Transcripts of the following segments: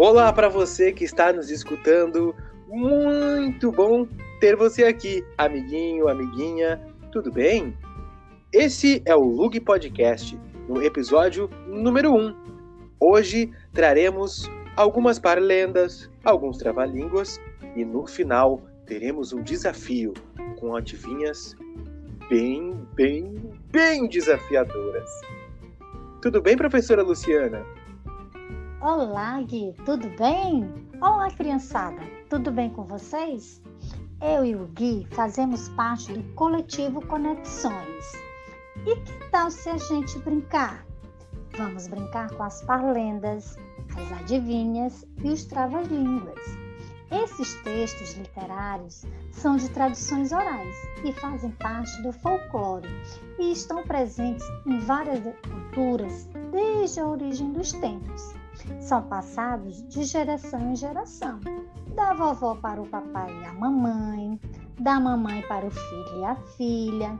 Olá para você que está nos escutando. Muito bom ter você aqui, amiguinho, amiguinha. Tudo bem? Esse é o Lug Podcast, no episódio número 1. Hoje traremos algumas parlendas, alguns trava-línguas e no final teremos um desafio com adivinhas bem, bem, bem desafiadoras. Tudo bem, professora Luciana? Olá, Gui, tudo bem? Olá, criançada, tudo bem com vocês? Eu e o Gui fazemos parte do coletivo Conexões. E que tal se a gente brincar? Vamos brincar com as parlendas, as adivinhas e os trava-línguas. Esses textos literários são de tradições orais e fazem parte do folclore e estão presentes em várias culturas desde a origem dos tempos são passados de geração em geração, da vovó para o papai e a mamãe, da mamãe para o filho e a filha,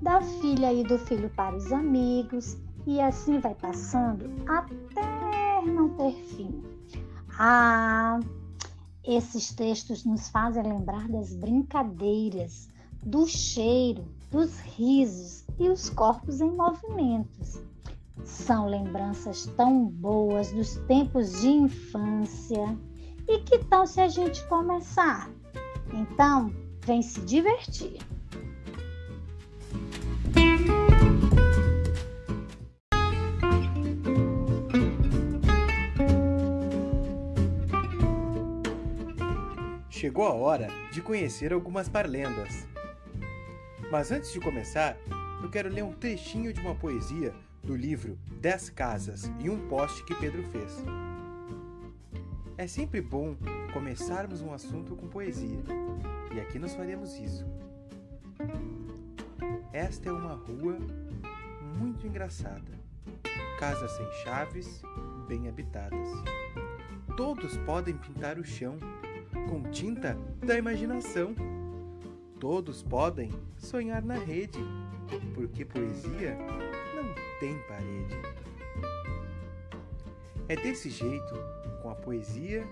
da filha e do filho para os amigos, e assim vai passando até não ter fim. Ah, esses textos nos fazem lembrar das brincadeiras, do cheiro, dos risos e os corpos em movimentos. São lembranças tão boas dos tempos de infância. E que tal se a gente começar? Então, vem se divertir. Chegou a hora de conhecer algumas parlendas. Mas antes de começar, eu quero ler um trechinho de uma poesia do livro Dez Casas e um Poste que Pedro fez. É sempre bom começarmos um assunto com poesia, e aqui nós faremos isso. Esta é uma rua muito engraçada. Casas sem chaves, bem habitadas. Todos podem pintar o chão com tinta da imaginação. Todos podem sonhar na rede, porque poesia tem parede. É desse jeito, com a poesia,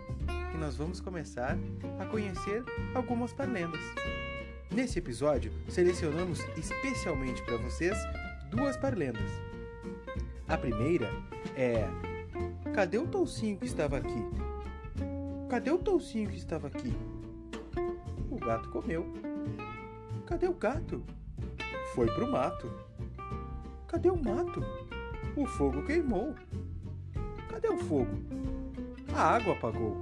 que nós vamos começar a conhecer algumas parlendas. Nesse episódio, selecionamos especialmente para vocês duas parlendas. A primeira é: Cadê o toucinho que estava aqui? Cadê o toucinho que estava aqui? O gato comeu. Cadê o gato? Foi pro mato. Cadê o mato? O fogo queimou. Cadê o fogo? A água apagou.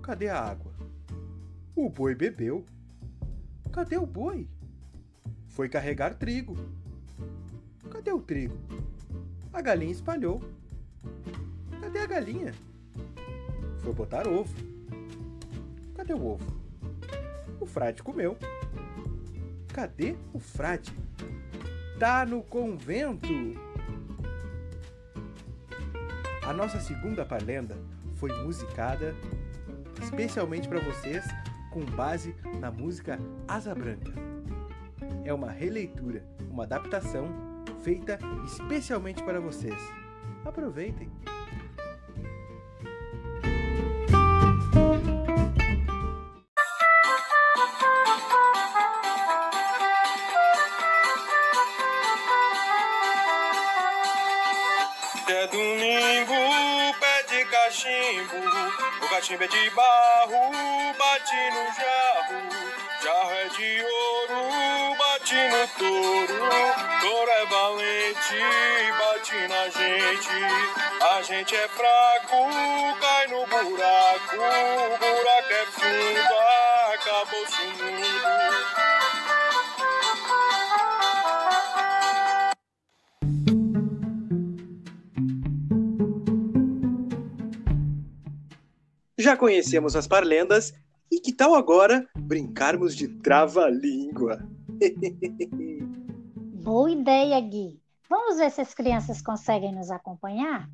Cadê a água? O boi bebeu. Cadê o boi? Foi carregar trigo. Cadê o trigo? A galinha espalhou. Cadê a galinha? Foi botar ovo. Cadê o ovo? O frade comeu. Cadê o frade? Está no convento. A nossa segunda parlenda foi musicada especialmente para vocês com base na música Asa Branca. É uma releitura, uma adaptação feita especialmente para vocês. Aproveitem! Cachimbo. É de barro, bate no jarro, jarro é de ouro, bate no touro, touro é valente, bate na gente, a gente é fraco, cai no buraco, o buraco é fundo, acabou-se o mundo. Já conhecemos as parlendas e que tal agora brincarmos de trava-língua? Boa ideia, Gui. Vamos ver se as crianças conseguem nos acompanhar?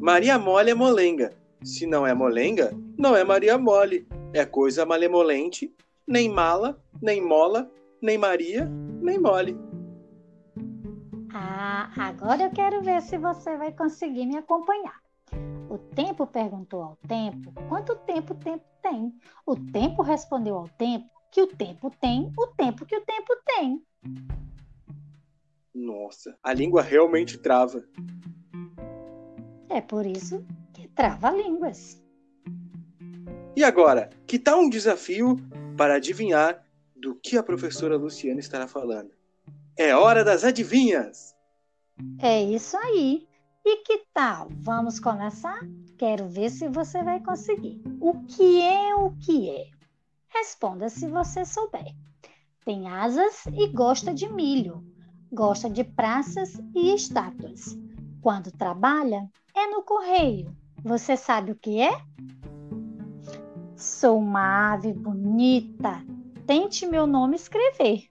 Maria Mole é molenga. Se não é molenga, não é Maria Mole. É coisa malemolente, nem mala, nem mola, nem Maria, nem mole. Ah, agora eu quero ver se você vai conseguir me acompanhar. O tempo perguntou ao tempo quanto tempo o tempo tem. O tempo respondeu ao tempo que o tempo tem o tempo que o tempo tem. Nossa, a língua realmente trava. É por isso que trava línguas. E agora, que tal um desafio para adivinhar do que a professora Luciana estará falando? É hora das adivinhas! É isso aí. E que tal? Vamos começar? Quero ver se você vai conseguir. O que é o que é? Responda se você souber. Tem asas e gosta de milho. Gosta de praças e estátuas. Quando trabalha, é no correio. Você sabe o que é? Sou uma ave bonita. Tente meu nome escrever.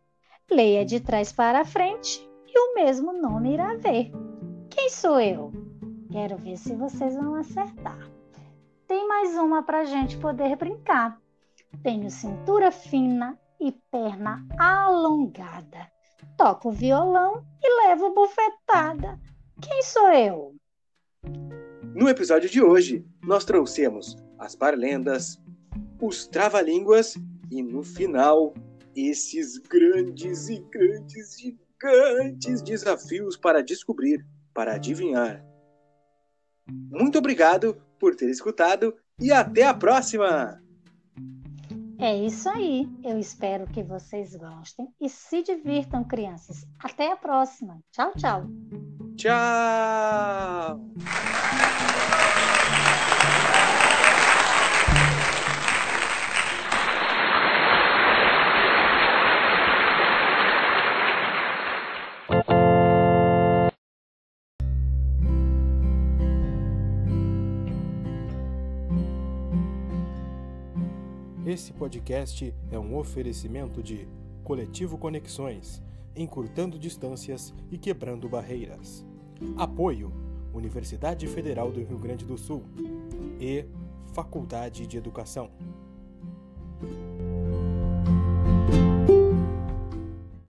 Leia de trás para frente e o mesmo nome irá ver. Quem sou eu? Quero ver se vocês vão acertar. Tem mais uma para a gente poder brincar. Tenho cintura fina e perna alongada. Toco violão e levo bufetada. Quem sou eu? No episódio de hoje, nós trouxemos as parlendas, os trava-línguas e, no final, esses grandes e grandes, gigantes desafios para descobrir, para adivinhar. Muito obrigado por ter escutado e até a próxima! É isso aí. Eu espero que vocês gostem e se divirtam, crianças. Até a próxima. Tchau, tchau. Tchau! Esse podcast é um oferecimento de Coletivo Conexões, encurtando distâncias e quebrando barreiras. Apoio: Universidade Federal do Rio Grande do Sul e Faculdade de Educação.